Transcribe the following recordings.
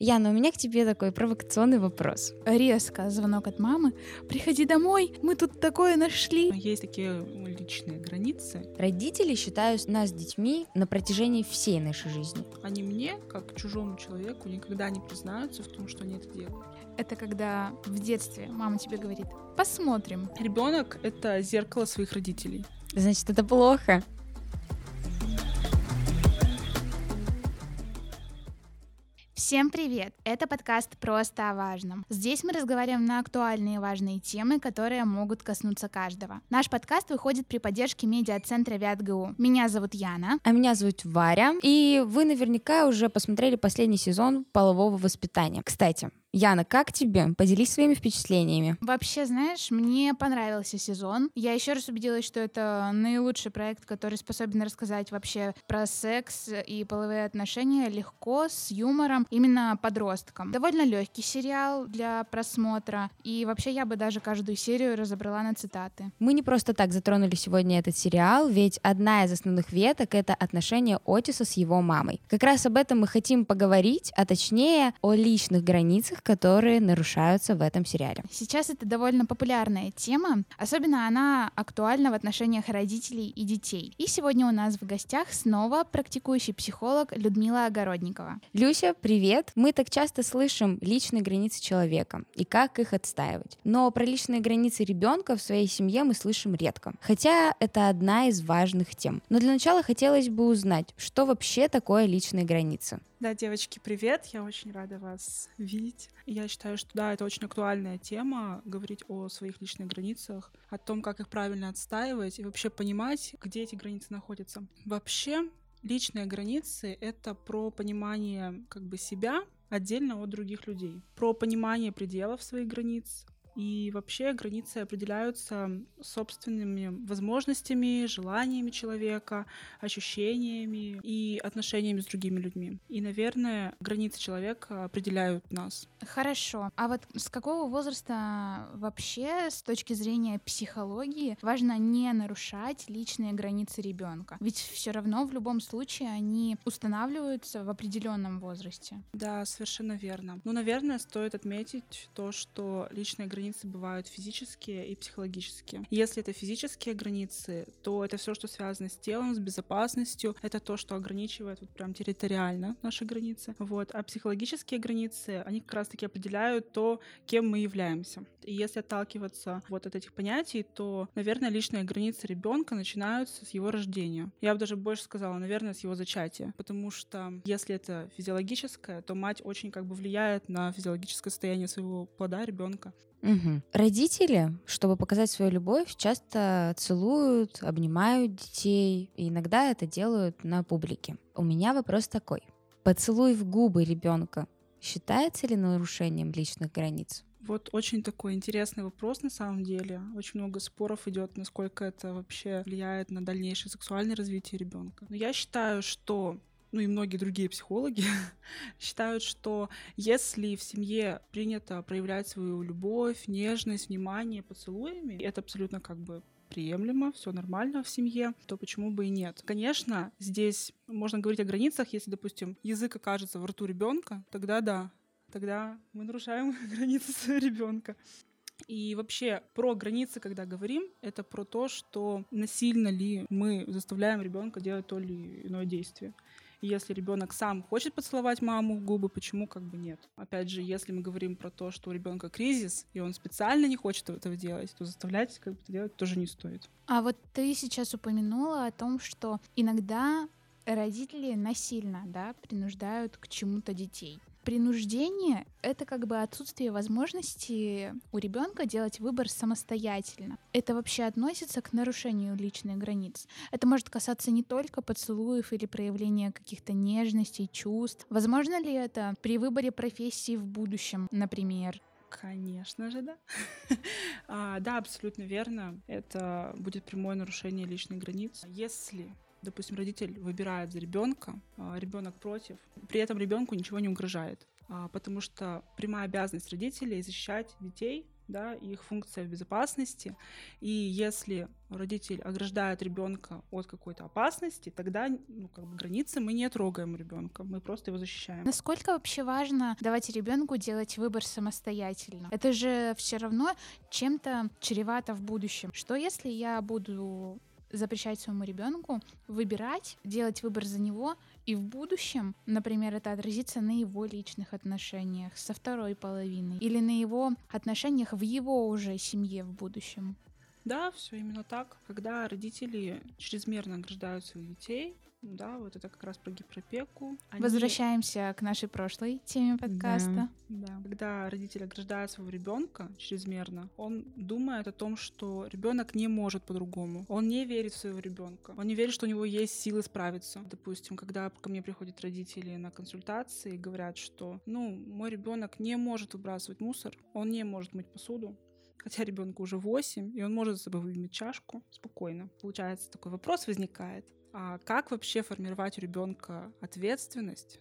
Яна, у меня к тебе такой провокационный вопрос. Резко звонок от мамы. Приходи домой, мы тут такое нашли. Есть такие личные границы. Родители считают нас детьми на протяжении всей нашей жизни. Они мне, как чужому человеку, никогда не признаются в том, что они это делают. Это когда в детстве мама тебе говорит, посмотрим. Ребенок — это зеркало своих родителей. Значит, это плохо. Всем привет! Это подкаст «Просто о важном». Здесь мы разговариваем на актуальные и важные темы, которые могут коснуться каждого. Наш подкаст выходит при поддержке медиа-центра ВятГУ. Меня зовут Яна. А меня зовут Варя. И вы наверняка уже посмотрели последний сезон полового воспитания. Кстати, Яна, как тебе? Поделись своими впечатлениями. Вообще, знаешь, мне понравился сезон. Я еще раз убедилась, что это наилучший проект, который способен рассказать вообще про секс и половые отношения легко, с юмором, именно подросткам. Довольно легкий сериал для просмотра. И вообще я бы даже каждую серию разобрала на цитаты. Мы не просто так затронули сегодня этот сериал, ведь одна из основных веток — это отношения Отиса с его мамой. Как раз об этом мы хотим поговорить, а точнее о личных границах, которые нарушаются в этом сериале. Сейчас это довольно популярная тема, особенно она актуальна в отношениях родителей и детей. И сегодня у нас в гостях снова практикующий психолог Людмила Огородникова. Люся, привет! Мы так часто слышим личные границы человека и как их отстаивать. Но про личные границы ребенка в своей семье мы слышим редко. Хотя это одна из важных тем. Но для начала хотелось бы узнать, что вообще такое личные границы. Да, девочки, привет! Я очень рада вас видеть. Я считаю, что да, это очень актуальная тема, говорить о своих личных границах, о том, как их правильно отстаивать и вообще понимать, где эти границы находятся. Вообще, личные границы — это про понимание как бы себя отдельно от других людей, про понимание пределов своих границ, и вообще границы определяются собственными возможностями, желаниями человека, ощущениями и отношениями с другими людьми. И, наверное, границы человека определяют нас. Хорошо. А вот с какого возраста вообще, с точки зрения психологии, важно не нарушать личные границы ребенка? Ведь все равно в любом случае они устанавливаются в определенном возрасте. Да, совершенно верно. Ну, наверное, стоит отметить то, что личные границы границы бывают физические и психологические. Если это физические границы, то это все, что связано с телом, с безопасностью. Это то, что ограничивает вот прям территориально наши границы. Вот. А психологические границы, они как раз-таки определяют то, кем мы являемся. И если отталкиваться вот от этих понятий, то, наверное, личные границы ребенка начинаются с его рождения. Я бы даже больше сказала, наверное, с его зачатия. Потому что если это физиологическое, то мать очень как бы влияет на физиологическое состояние своего плода ребенка. Угу. Родители, чтобы показать свою любовь, часто целуют, обнимают детей, и иногда это делают на публике. У меня вопрос такой. Поцелуй в губы ребенка считается ли нарушением личных границ? Вот очень такой интересный вопрос на самом деле. Очень много споров идет, насколько это вообще влияет на дальнейшее сексуальное развитие ребенка. Но я считаю, что ну и многие другие психологи считают, что если в семье принято проявлять свою любовь, нежность, внимание поцелуями, это абсолютно как бы приемлемо, все нормально в семье, то почему бы и нет? Конечно, здесь можно говорить о границах, если, допустим, язык окажется в рту ребенка, тогда да, тогда мы нарушаем границы своего ребенка. И вообще про границы, когда говорим, это про то, что насильно ли мы заставляем ребенка делать то или иное действие. Если ребенок сам хочет поцеловать маму в губы, почему как бы нет? Опять же, если мы говорим про то, что у ребенка кризис, и он специально не хочет этого делать, то заставлять как бы это делать тоже не стоит. А вот ты сейчас упомянула о том, что иногда родители насильно да, принуждают к чему-то детей принуждение — это как бы отсутствие возможности у ребенка делать выбор самостоятельно. Это вообще относится к нарушению личных границ. Это может касаться не только поцелуев или проявления каких-то нежностей, чувств. Возможно ли это при выборе профессии в будущем, например? Конечно же, да. а, да, абсолютно верно. Это будет прямое нарушение личных границ. Если допустим, родитель выбирает за ребенка, ребенок против, при этом ребенку ничего не угрожает. А, потому что прямая обязанность родителей защищать детей да, их функция в безопасности. И если родитель ограждает ребенка от какой-то опасности, тогда ну, как бы границы мы не трогаем ребенка, мы просто его защищаем. Насколько вообще важно давать ребенку делать выбор самостоятельно? Это же все равно чем-то чревато в будущем. Что если я буду запрещать своему ребенку выбирать, делать выбор за него, и в будущем, например, это отразится на его личных отношениях со второй половиной или на его отношениях в его уже семье в будущем. Да, все именно так. Когда родители чрезмерно ограждают своих детей, да, вот это как раз про гиперопеку. Они... Возвращаемся к нашей прошлой теме подкаста. Да, да. Когда родитель ограждает своего ребенка чрезмерно, он думает о том, что ребенок не может по-другому. Он не верит в своего ребенка. Он не верит, что у него есть силы справиться. Допустим, когда ко мне приходят родители на консультации и говорят, что, ну, мой ребенок не может выбрасывать мусор, он не может мыть посуду, хотя ребенку уже 8, и он может за собой выменить чашку спокойно. Получается, такой вопрос возникает. А как вообще формировать у ребенка ответственность,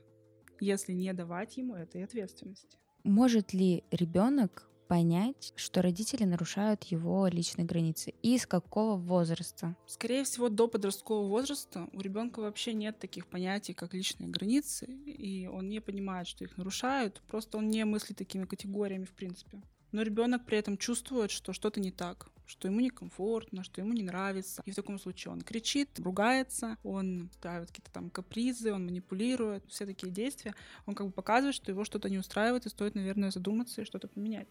если не давать ему этой ответственности? Может ли ребенок понять, что родители нарушают его личные границы? И с какого возраста? Скорее всего, до подросткового возраста у ребенка вообще нет таких понятий, как личные границы, и он не понимает, что их нарушают, просто он не мыслит такими категориями в принципе. Но ребенок при этом чувствует, что что-то не так что ему некомфортно, что ему не нравится. И в таком случае он кричит, ругается, он ставит какие-то там капризы, он манипулирует, все такие действия. Он как бы показывает, что его что-то не устраивает, и стоит, наверное, задуматься и что-то поменять.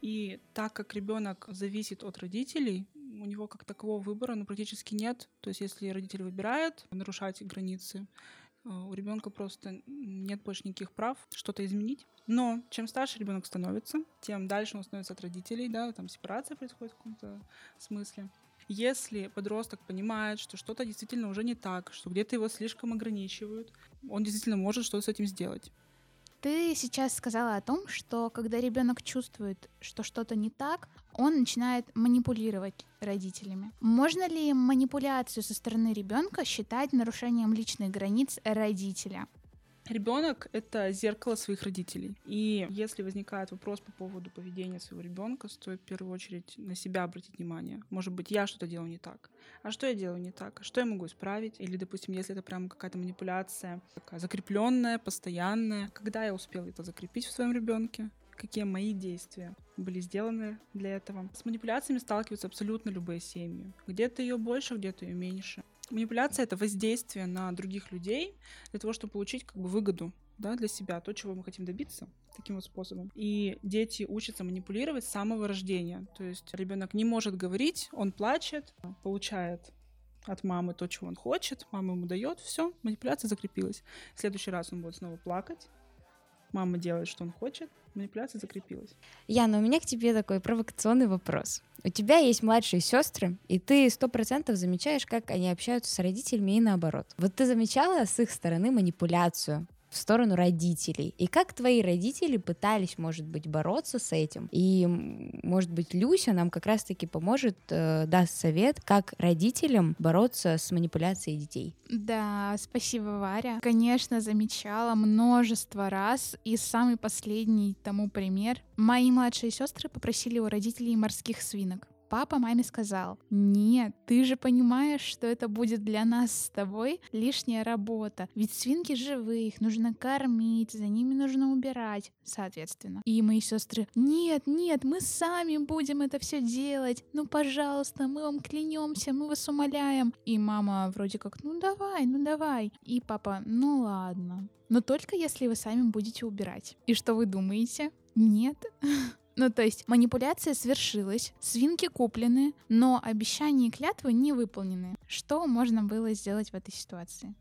И так как ребенок зависит от родителей, у него как такового выбора ну, практически нет. То есть если родитель выбирает нарушать границы, у ребенка просто нет больше никаких прав что-то изменить. Но чем старше ребенок становится, тем дальше он становится от родителей, да, там сепарация происходит в каком-то смысле. Если подросток понимает, что что-то действительно уже не так, что где-то его слишком ограничивают, он действительно может что-то с этим сделать. Ты сейчас сказала о том, что когда ребенок чувствует, что что-то не так, он начинает манипулировать родителями. Можно ли манипуляцию со стороны ребенка считать нарушением личных границ родителя? Ребенок — это зеркало своих родителей. И если возникает вопрос по поводу поведения своего ребенка, стоит в первую очередь на себя обратить внимание. Может быть, я что-то делаю не так. А что я делаю не так? А что я могу исправить? Или, допустим, если это прям какая-то манипуляция такая закрепленная, постоянная, когда я успел это закрепить в своем ребенке? какие мои действия были сделаны для этого. С манипуляциями сталкиваются абсолютно любые семьи. Где-то ее больше, где-то ее меньше. Манипуляция — это воздействие на других людей для того, чтобы получить как бы выгоду да, для себя, то, чего мы хотим добиться таким вот способом. И дети учатся манипулировать с самого рождения. То есть ребенок не может говорить, он плачет, получает от мамы то, чего он хочет, мама ему дает, все, манипуляция закрепилась. В следующий раз он будет снова плакать, мама делает, что он хочет, манипуляция закрепилась. Яна, у меня к тебе такой провокационный вопрос. У тебя есть младшие сестры, и ты сто процентов замечаешь, как они общаются с родителями и наоборот. Вот ты замечала с их стороны манипуляцию в сторону родителей. И как твои родители пытались, может быть, бороться с этим? И, может быть, Люся нам как раз-таки поможет, э, даст совет, как родителям бороться с манипуляцией детей. Да, спасибо, Варя. Конечно, замечала множество раз. И самый последний тому пример. Мои младшие сестры попросили у родителей морских свинок папа маме сказал, нет, ты же понимаешь, что это будет для нас с тобой лишняя работа, ведь свинки живые, их нужно кормить, за ними нужно убирать, соответственно. И мои сестры, нет, нет, мы сами будем это все делать, ну пожалуйста, мы вам клянемся, мы вас умоляем. И мама вроде как, ну давай, ну давай. И папа, ну ладно. Но только если вы сами будете убирать. И что вы думаете? Нет. Ну, то есть манипуляция свершилась, свинки куплены, но обещания и клятвы не выполнены. Что можно было сделать в этой ситуации?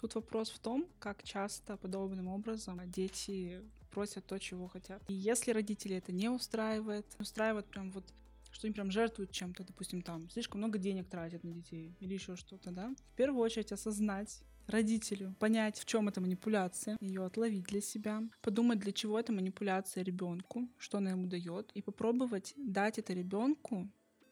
Тут вопрос в том, как часто подобным образом дети просят то, чего хотят. И если родители это не устраивает, устраивает прям вот что они прям жертвуют чем-то, допустим, там, слишком много денег тратят на детей или еще что-то, да, в первую очередь осознать, родителю, понять, в чем эта манипуляция, ее отловить для себя, подумать, для чего эта манипуляция ребенку, что она ему дает, и попробовать дать это ребенку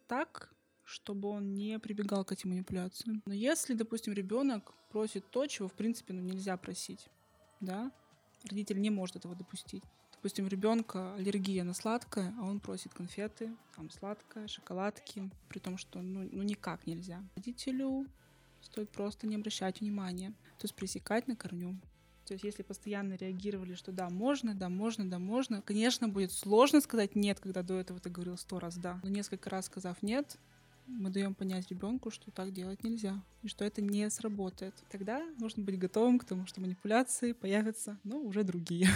так, чтобы он не прибегал к этим манипуляциям. Но если, допустим, ребенок просит то, чего в принципе ну, нельзя просить, да, родитель не может этого допустить. Допустим, у ребенка аллергия на сладкое, а он просит конфеты, там сладкое, шоколадки, при том, что ну, ну никак нельзя. Родителю стоит просто не обращать внимания, то есть пресекать на корню. То есть если постоянно реагировали, что да, можно, да, можно, да, можно, конечно, будет сложно сказать нет, когда до этого ты говорил сто раз да. Но несколько раз сказав нет, мы даем понять ребенку, что так делать нельзя, и что это не сработает. Тогда нужно быть готовым к тому, что манипуляции появятся, но уже другие.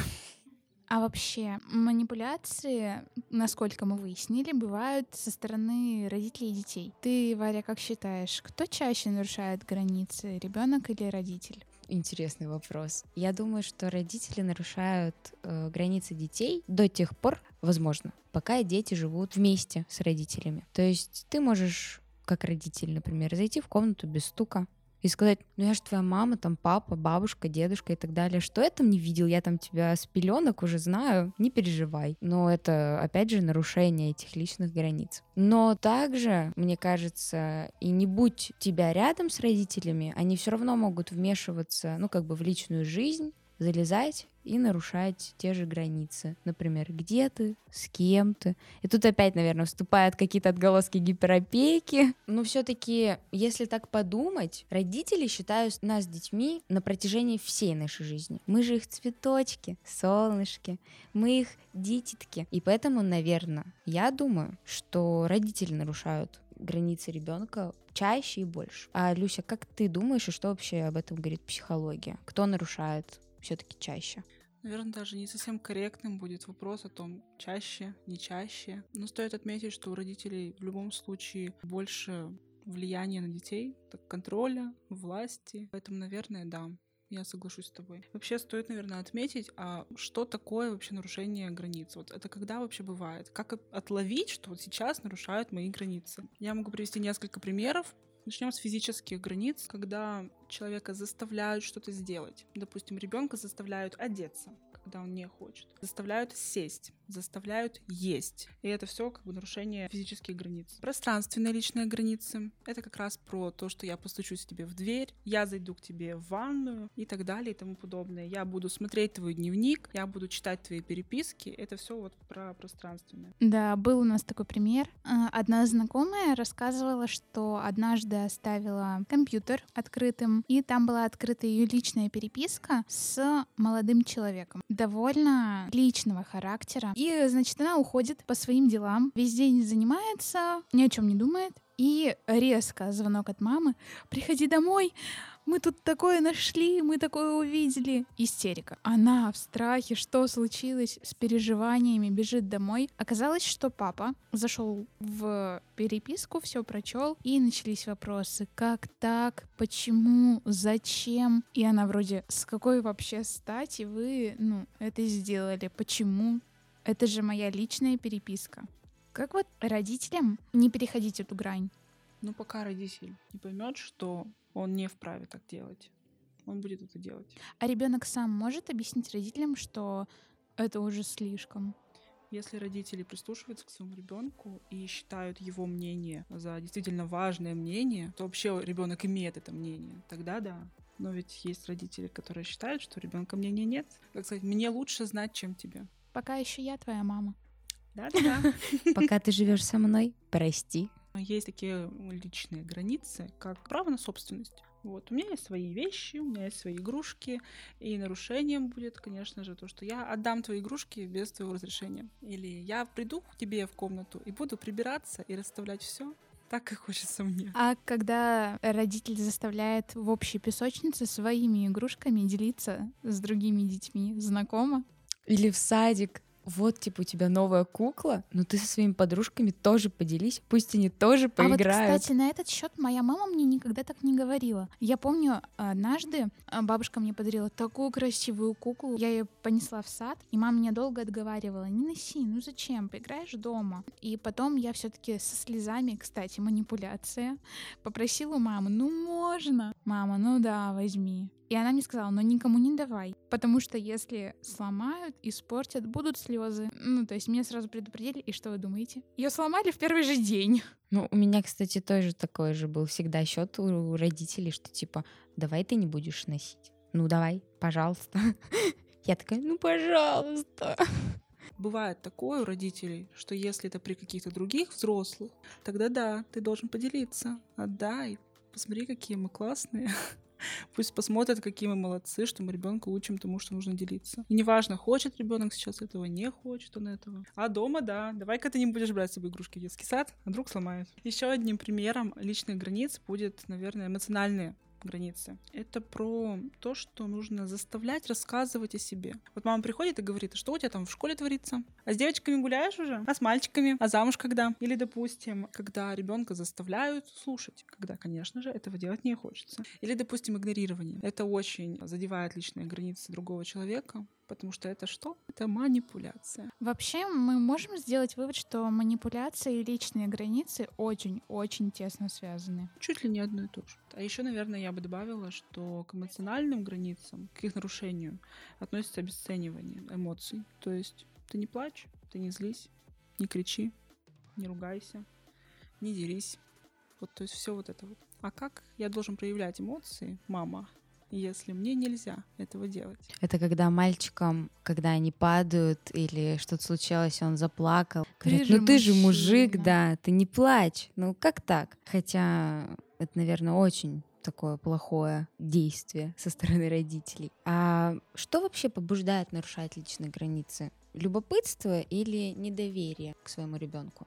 А вообще, манипуляции, насколько мы выяснили, бывают со стороны родителей и детей. Ты, Варя, как считаешь, кто чаще нарушает границы, ребенок или родитель? Интересный вопрос. Я думаю, что родители нарушают э, границы детей до тех пор, возможно, пока дети живут вместе с родителями. То есть ты можешь, как родитель, например, зайти в комнату без стука, и сказать, ну я же твоя мама, там папа, бабушка, дедушка и так далее. Что я там не видел? Я там тебя с пеленок уже знаю, не переживай. Но это, опять же, нарушение этих личных границ. Но также, мне кажется, и не будь тебя рядом с родителями, они все равно могут вмешиваться, ну, как бы в личную жизнь, залезать и нарушать те же границы. Например, где ты, с кем ты. И тут опять, наверное, вступают какие-то отголоски гиперопеки. Но все-таки, если так подумать, родители считают нас детьми на протяжении всей нашей жизни. Мы же их цветочки, солнышки, мы их дитятки. И поэтому, наверное, я думаю, что родители нарушают границы ребенка чаще и больше. А Люся, как ты думаешь, и что вообще об этом говорит психология? Кто нарушает все-таки чаще? Наверное, даже не совсем корректным будет вопрос о том, чаще, не чаще. Но стоит отметить, что у родителей в любом случае больше влияния на детей, так контроля, власти. Поэтому, наверное, да, я соглашусь с тобой. Вообще стоит, наверное, отметить, а что такое вообще нарушение границ? Вот это когда вообще бывает? Как отловить, что вот сейчас нарушают мои границы? Я могу привести несколько примеров. Начнем с физических границ, когда человека заставляют что-то сделать. Допустим, ребенка заставляют одеться когда он не хочет. Заставляют сесть, заставляют есть. И это все как бы нарушение физических границ. Пространственные личные границы — это как раз про то, что я постучусь тебе в дверь, я зайду к тебе в ванную и так далее и тому подобное. Я буду смотреть твой дневник, я буду читать твои переписки. Это все вот про пространственное. Да, был у нас такой пример. А, одна знакомая рассказывала, что однажды оставила компьютер открытым, и там была открыта ее личная переписка с молодым человеком довольно личного характера. И, значит, она уходит по своим делам, весь день занимается, ни о чем не думает. И резко звонок от мамы. Приходи домой, мы тут такое нашли, мы такое увидели. Истерика. Она в страхе, что случилось с переживаниями, бежит домой. Оказалось, что папа зашел в переписку, все прочел, и начались вопросы. Как так? Почему? Зачем? И она вроде, с какой вообще стати вы, ну, это сделали? Почему? Это же моя личная переписка. Как вот родителям не переходить эту грань? Ну, пока родитель не поймет, что он не вправе так делать, он будет это делать. А ребенок сам может объяснить родителям, что это уже слишком? Если родители прислушиваются к своему ребенку и считают его мнение за действительно важное мнение, то вообще ребенок имеет это мнение, тогда да. Но ведь есть родители, которые считают, что ребенка мнения нет. Как сказать, мне лучше знать, чем тебе. Пока еще я твоя мама. Да-да-да. Пока ты живешь со мной, прости. Есть такие личные границы, как право на собственность. Вот, у меня есть свои вещи, у меня есть свои игрушки, и нарушением будет, конечно же, то, что я отдам твои игрушки без твоего разрешения. Или я приду к тебе в комнату и буду прибираться и расставлять все так, как хочется мне. А когда родитель заставляет в общей песочнице своими игрушками делиться с другими детьми, знакомо? Или в садик вот, типа, у тебя новая кукла, но ты со своими подружками тоже поделись, пусть они тоже поиграют. А вот, кстати, на этот счет моя мама мне никогда так не говорила. Я помню, однажды а, бабушка мне подарила такую красивую куклу, я ее понесла в сад, и мама меня долго отговаривала, не носи, ну зачем, поиграешь дома. И потом я все-таки со слезами, кстати, манипуляция, попросила у мамы, ну можно. Мама, ну да, возьми. И она мне сказала, но никому не давай, потому что если сломают, испортят, будут слезы. Ну, то есть меня сразу предупредили, и что вы думаете? Ее сломали в первый же день. Ну, у меня, кстати, тоже такой же был всегда счет у родителей, что типа, давай ты не будешь носить. Ну, давай, пожалуйста. Я такая, ну, пожалуйста. Бывает такое у родителей, что если это при каких-то других взрослых, тогда да, ты должен поделиться. Отдай. Посмотри, какие мы классные. Пусть посмотрят, какие мы молодцы, что мы ребенка учим тому, что нужно делиться. И неважно, хочет ребенок сейчас этого, не хочет он этого. А дома, да, давай-ка ты не будешь брать с собой игрушки в детский сад, а вдруг сломают. Еще одним примером личных границ будет, наверное, эмоциональные границы. Это про то, что нужно заставлять рассказывать о себе. Вот мама приходит и говорит, что у тебя там в школе творится? А с девочками гуляешь уже? А с мальчиками? А замуж когда? Или, допустим, когда ребенка заставляют слушать, когда, конечно же, этого делать не хочется. Или, допустим, игнорирование. Это очень задевает личные границы другого человека, потому что это что? Это манипуляция. Вообще мы можем сделать вывод, что манипуляции и личные границы очень-очень тесно связаны. Чуть ли не одно и то же. А еще, наверное, я бы добавила, что к эмоциональным границам, к их нарушению относится обесценивание эмоций. То есть ты не плачь, ты не злись, не кричи, не ругайся, не дерись. Вот, то есть все вот это вот. А как я должен проявлять эмоции, мама, если мне нельзя этого делать. Это когда мальчикам, когда они падают или что-то случилось, он заплакал. Говорят, ну ты же мужик, да, ты не плачь. Ну как так? Хотя это, наверное, очень такое плохое действие со стороны родителей. А что вообще побуждает нарушать личные границы? Любопытство или недоверие к своему ребенку?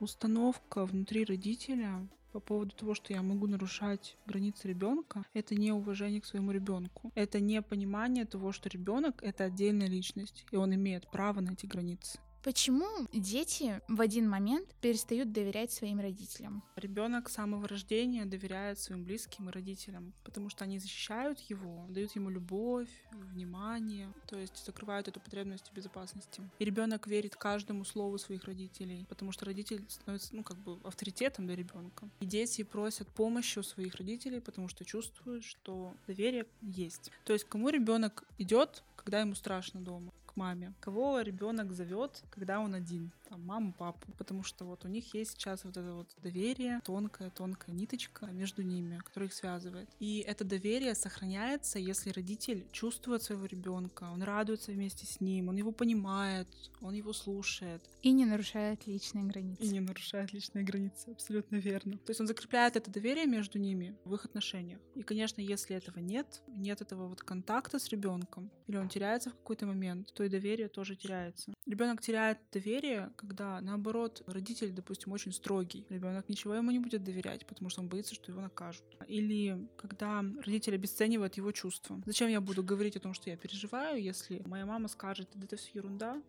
Установка внутри родителя по поводу того, что я могу нарушать границы ребенка, это не уважение к своему ребенку. Это не понимание того, что ребенок это отдельная личность, и он имеет право на эти границы. Почему дети в один момент перестают доверять своим родителям? Ребенок с самого рождения доверяет своим близким и родителям, потому что они защищают его, дают ему любовь, внимание, то есть закрывают эту потребность в безопасности. И ребенок верит каждому слову своих родителей, потому что родитель становится, ну, как бы авторитетом для ребенка. И дети просят помощи у своих родителей, потому что чувствуют, что доверие есть. То есть кому ребенок идет, когда ему страшно дома? Маме. Кого ребенок зовет, когда он один? Там, маму, папу. Потому что вот у них есть сейчас вот это вот доверие, тонкая-тонкая ниточка между ними, которая их связывает. И это доверие сохраняется, если родитель чувствует своего ребенка, он радуется вместе с ним, он его понимает, он его слушает. И не нарушает личные границы. И не нарушает личные границы, абсолютно верно. То есть он закрепляет это доверие между ними в их отношениях. И, конечно, если этого нет, нет этого вот контакта с ребенком, или он теряется в какой-то момент, то и доверие тоже теряется. Ребенок теряет доверие, когда, наоборот, родитель, допустим, очень строгий. Ребенок ничего ему не будет доверять, потому что он боится, что его накажут. Или когда родитель обесценивает его чувства. Зачем я буду говорить о том, что я переживаю, если моя мама скажет, это все ерунда,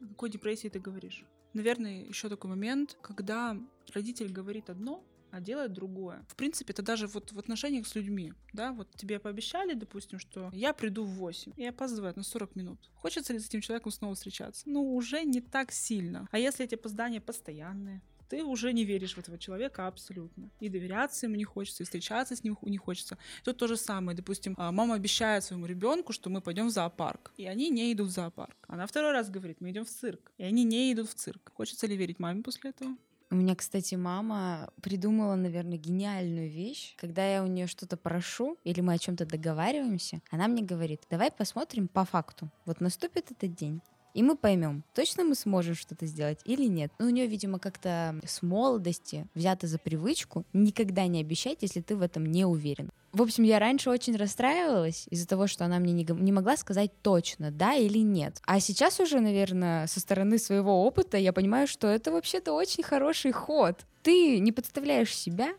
о какой депрессии ты говоришь? Наверное, еще такой момент, когда родитель говорит одно, а делает другое. В принципе, это даже вот в отношениях с людьми, да, вот тебе пообещали, допустим, что я приду в 8 и опаздывает на 40 минут. Хочется ли с этим человеком снова встречаться? Ну, уже не так сильно. А если эти опоздания постоянные? ты уже не веришь в этого человека абсолютно. И доверяться ему не хочется, и встречаться с ним не хочется. Тут то же самое. Допустим, а, мама обещает своему ребенку, что мы пойдем в зоопарк. И они не идут в зоопарк. Она второй раз говорит, мы идем в цирк. И они не идут в цирк. Хочется ли верить маме после этого? У меня, кстати, мама придумала, наверное, гениальную вещь. Когда я у нее что-то прошу или мы о чем-то договариваемся, она мне говорит: давай посмотрим по факту. Вот наступит этот день. И мы поймем, точно мы сможем что-то сделать или нет. Ну, у нее, видимо, как-то с молодости взято за привычку никогда не обещать, если ты в этом не уверен. В общем, я раньше очень расстраивалась из-за того, что она мне не, не могла сказать точно, да или нет. А сейчас уже, наверное, со стороны своего опыта я понимаю, что это вообще-то очень хороший ход. Ты не подставляешь себя,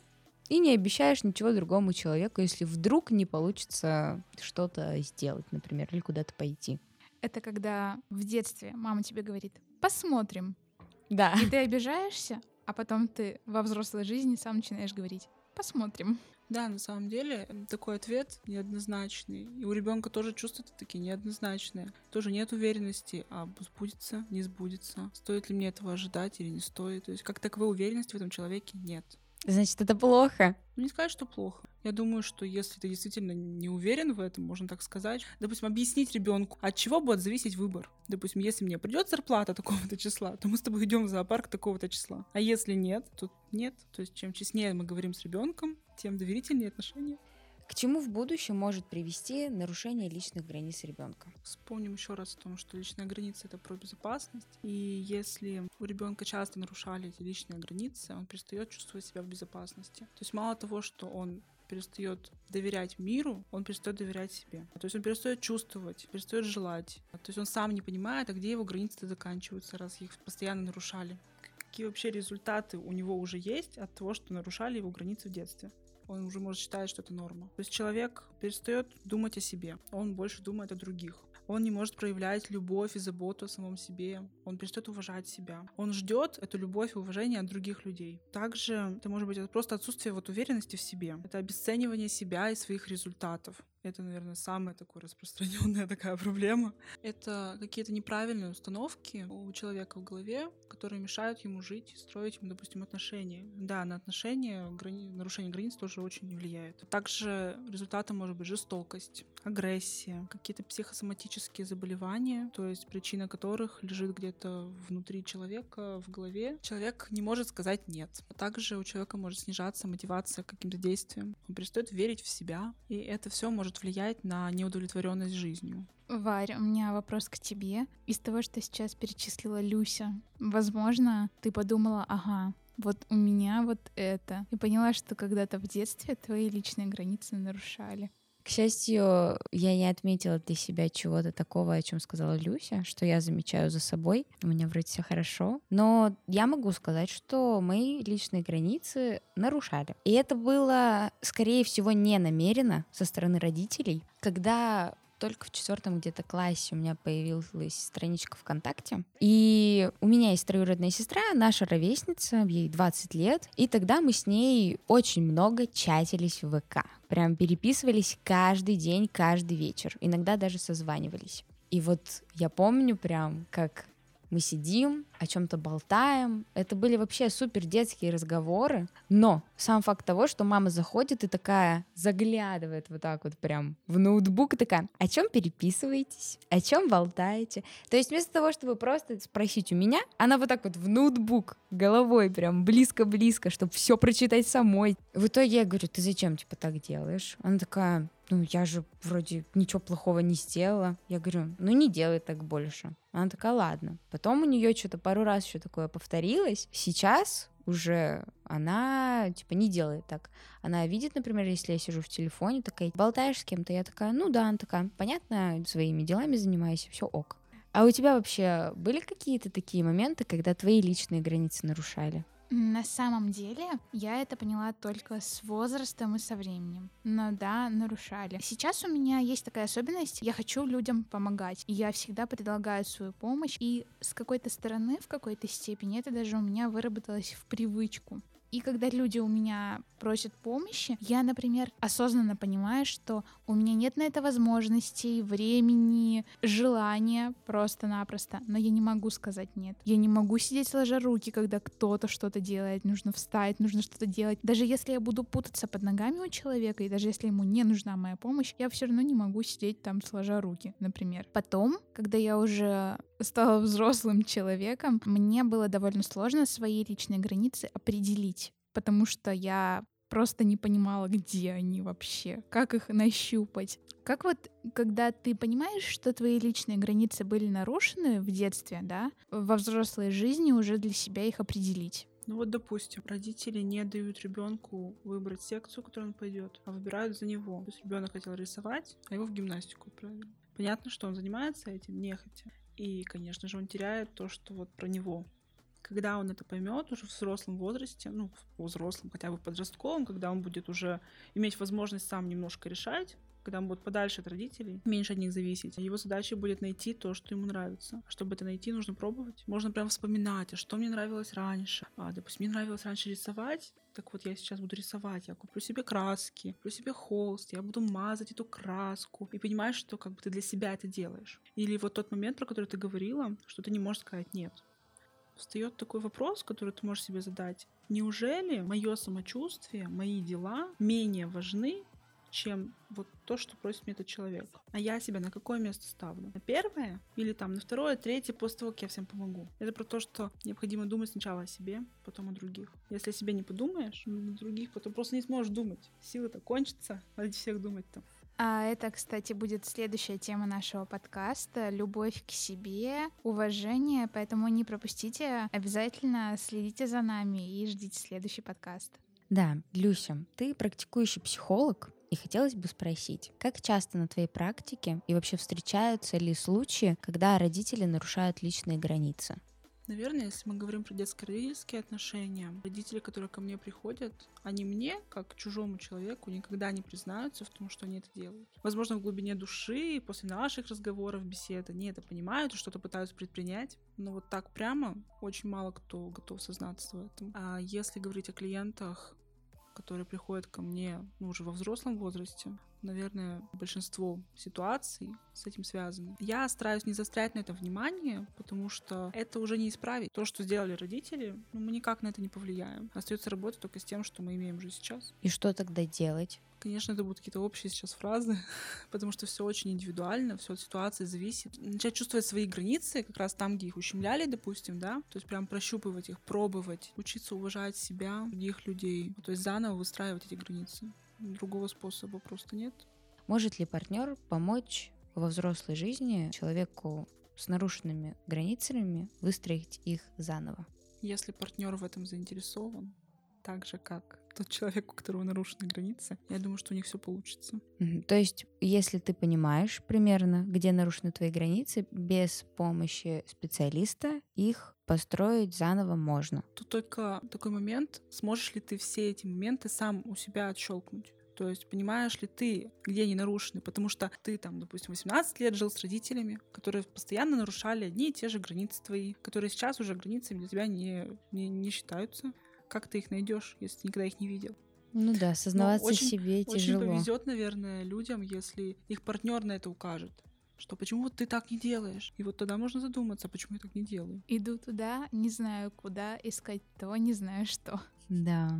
и не обещаешь ничего другому человеку, если вдруг не получится что-то сделать, например, или куда-то пойти. Это когда в детстве мама тебе говорит «посмотрим». Да. И ты обижаешься, а потом ты во взрослой жизни сам начинаешь говорить «посмотрим». Да, на самом деле такой ответ неоднозначный. И у ребенка тоже чувства такие неоднозначные. Тоже нет уверенности, а сбудется, не сбудется. Стоит ли мне этого ожидать или не стоит. То есть как таковой уверенности в этом человеке нет. Значит, это плохо. Ну, не сказать, что плохо. Я думаю, что если ты действительно не уверен в этом, можно так сказать, допустим, объяснить ребенку, от чего будет зависеть выбор. Допустим, если мне придет зарплата такого-то числа, то мы с тобой идем в зоопарк такого-то числа. А если нет, то нет. То есть чем честнее мы говорим с ребенком, тем доверительнее отношения. К чему в будущем может привести нарушение личных границ ребенка? Вспомним еще раз о том, что личная граница это про безопасность. И если у ребенка часто нарушали эти личные границы, он перестает чувствовать себя в безопасности. То есть мало того, что он перестает доверять миру, он перестает доверять себе. То есть он перестает чувствовать, перестает желать. То есть он сам не понимает, а где его границы заканчиваются, раз их постоянно нарушали. Какие вообще результаты у него уже есть от того, что нарушали его границы в детстве? Он уже может считать, что это норма. То есть человек перестает думать о себе, он больше думает о других. Он не может проявлять любовь и заботу о самом себе. Он перестает уважать себя. Он ждет эту любовь и уважение от других людей. Также это может быть просто отсутствие вот уверенности в себе. Это обесценивание себя и своих результатов. Это, наверное, самая такая распространенная такая проблема. Это какие-то неправильные установки у человека в голове, которые мешают ему жить, строить допустим, отношения. Да, на отношения грани... нарушение границ тоже очень влияет. Также результатом может быть жестокость, агрессия, какие-то психосоматические заболевания, то есть причина которых лежит где-то внутри человека, в голове. Человек не может сказать «нет». Также у человека может снижаться мотивация к каким-то действиям. Он перестает верить в себя, и это все может влиять на неудовлетворенность жизнью. Варя, у меня вопрос к тебе. Из того, что сейчас перечислила Люся, возможно, ты подумала, ага, вот у меня вот это. И поняла, что когда-то в детстве твои личные границы нарушали. К счастью, я не отметила для себя чего-то такого, о чем сказала Люся, что я замечаю за собой. У меня вроде все хорошо. Но я могу сказать, что мои личные границы нарушали. И это было, скорее всего, не намеренно со стороны родителей. Когда только в четвертом где-то классе у меня появилась страничка ВКонтакте. И у меня есть троюродная сестра, наша ровесница, ей 20 лет. И тогда мы с ней очень много чатились в ВК. Прям переписывались каждый день, каждый вечер. Иногда даже созванивались. И вот я помню прям, как мы сидим, о чем-то болтаем. Это были вообще супер детские разговоры. Но сам факт того, что мама заходит и такая заглядывает вот так вот прям в ноутбук такая, о чем переписываетесь, о чем болтаете. То есть вместо того, чтобы просто спросить у меня, она вот так вот в ноутбук головой прям близко-близко, чтобы все прочитать самой. В итоге я говорю, ты зачем типа так делаешь? Она такая, ну я же вроде ничего плохого не сделала. Я говорю, ну не делай так больше. Она такая, ладно. Потом у нее что-то пару раз еще такое повторилось. Сейчас уже она, типа, не делает так. Она видит, например, если я сижу в телефоне, такая, болтаешь с кем-то, я такая, ну да, она такая, понятно, своими делами занимаюсь, все ок. А у тебя вообще были какие-то такие моменты, когда твои личные границы нарушали? На самом деле, я это поняла только с возрастом и со временем. Но да, нарушали. Сейчас у меня есть такая особенность, я хочу людям помогать. Я всегда предлагаю свою помощь. И с какой-то стороны, в какой-то степени, это даже у меня выработалось в привычку. И когда люди у меня просят помощи, я, например, осознанно понимаю, что у меня нет на это возможностей, времени, желания просто-напросто, но я не могу сказать нет. Я не могу сидеть сложа руки, когда кто-то что-то делает, нужно встать, нужно что-то делать. Даже если я буду путаться под ногами у человека, и даже если ему не нужна моя помощь, я все равно не могу сидеть там сложа руки, например. Потом, когда я уже стала взрослым человеком, мне было довольно сложно свои личные границы определить, потому что я просто не понимала, где они вообще, как их нащупать. Как вот, когда ты понимаешь, что твои личные границы были нарушены в детстве, да, во взрослой жизни уже для себя их определить? Ну вот, допустим, родители не дают ребенку выбрать секцию, которую он пойдет, а выбирают за него. То есть ребенок хотел рисовать, а его в гимнастику отправили. Понятно, что он занимается этим нехотя. И, конечно же, он теряет то, что вот про него. Когда он это поймет уже в взрослом возрасте, ну, в взрослом, хотя бы подростковом, когда он будет уже иметь возможность сам немножко решать, когда он будет подальше от родителей, меньше от них зависеть. Его задачей будет найти то, что ему нравится. А чтобы это найти, нужно пробовать. Можно прям вспоминать, а что мне нравилось раньше. А, допустим, мне нравилось раньше рисовать, так вот я сейчас буду рисовать, я куплю себе краски, куплю себе холст, я буду мазать эту краску. И понимаешь, что как бы ты для себя это делаешь. Или вот тот момент, про который ты говорила, что ты не можешь сказать нет. Встает такой вопрос, который ты можешь себе задать. Неужели мое самочувствие, мои дела менее важны, чем вот то, что просит мне этот человек. А я себя на какое место ставлю? На первое или там на второе, третье после того, как я всем помогу? Это про то, что необходимо думать сначала о себе, потом о других. Если о себе не подумаешь, на других потом просто не сможешь думать. Силы-то кончатся, ради всех думать там. А это, кстати, будет следующая тема нашего подкаста — любовь к себе, уважение, поэтому не пропустите, обязательно следите за нами и ждите следующий подкаст. Да, Люся, ты практикующий психолог, и хотелось бы спросить, как часто на твоей практике и вообще встречаются ли случаи, когда родители нарушают личные границы? Наверное, если мы говорим про детско-родительские отношения, родители, которые ко мне приходят, они мне, как чужому человеку, никогда не признаются в том, что они это делают. Возможно, в глубине души, после наших разговоров, бесед, они это понимают и что-то пытаются предпринять, но вот так прямо очень мало кто готов сознаться в этом. А если говорить о клиентах, которые приходят ко мне ну, уже во взрослом возрасте, наверное, большинство ситуаций с этим связаны. Я стараюсь не застрять на этом внимание, потому что это уже не исправить. То, что сделали родители, ну, мы никак на это не повлияем. Остается работать только с тем, что мы имеем уже сейчас. И что тогда делать? Конечно, это будут какие-то общие сейчас фразы, потому что все очень индивидуально, все от ситуации зависит. Начать чувствовать свои границы, как раз там, где их ущемляли, допустим, да, то есть прям прощупывать их, пробовать, учиться уважать себя, других людей, то есть заново выстраивать эти границы. Другого способа просто нет. Может ли партнер помочь во взрослой жизни человеку с нарушенными границами выстроить их заново? Если партнер в этом заинтересован, так же как тот человек, у которого нарушены границы, я думаю, что у них все получится. То есть, если ты понимаешь примерно, где нарушены твои границы, без помощи специалиста их построить заново можно. Тут только такой момент, сможешь ли ты все эти моменты сам у себя отщелкнуть. То есть понимаешь ли ты, где они нарушены? Потому что ты там, допустим, 18 лет жил с родителями, которые постоянно нарушали одни и те же границы твои, которые сейчас уже границами для тебя не, не, не считаются. Как ты их найдешь, если ты никогда их не видел? Ну да, сознаваться очень, себе тяжело. Очень повезет, наверное, людям, если их партнер на это укажет что почему вот ты так не делаешь? И вот тогда можно задуматься, почему я так не делаю. Иду туда, не знаю куда, искать то, не знаю что. Да.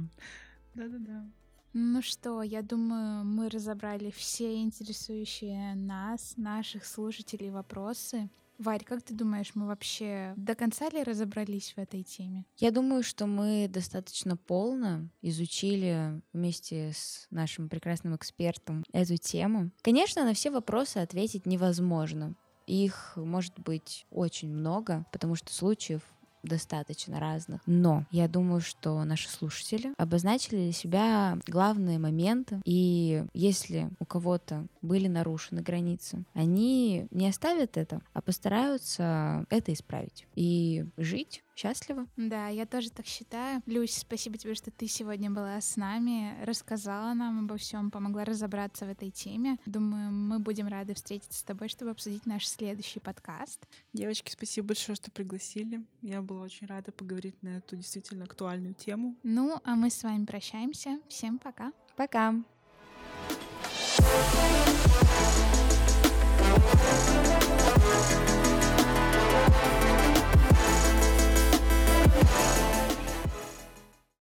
Да-да-да. Ну что, я думаю, мы разобрали все интересующие нас, наших слушателей вопросы. Варь, как ты думаешь, мы вообще до конца ли разобрались в этой теме? Я думаю, что мы достаточно полно изучили вместе с нашим прекрасным экспертом эту тему. Конечно, на все вопросы ответить невозможно. Их может быть очень много, потому что случаев достаточно разных. Но я думаю, что наши слушатели обозначили для себя главные моменты. И если у кого-то были нарушены границы, они не оставят это, а постараются это исправить и жить счастлива. Да, я тоже так считаю. Люсь, спасибо тебе, что ты сегодня была с нами, рассказала нам обо всем, помогла разобраться в этой теме. Думаю, мы будем рады встретиться с тобой, чтобы обсудить наш следующий подкаст. Девочки, спасибо большое, что пригласили. Я была очень рада поговорить на эту действительно актуальную тему. Ну, а мы с вами прощаемся. Всем пока. Пока. Thank you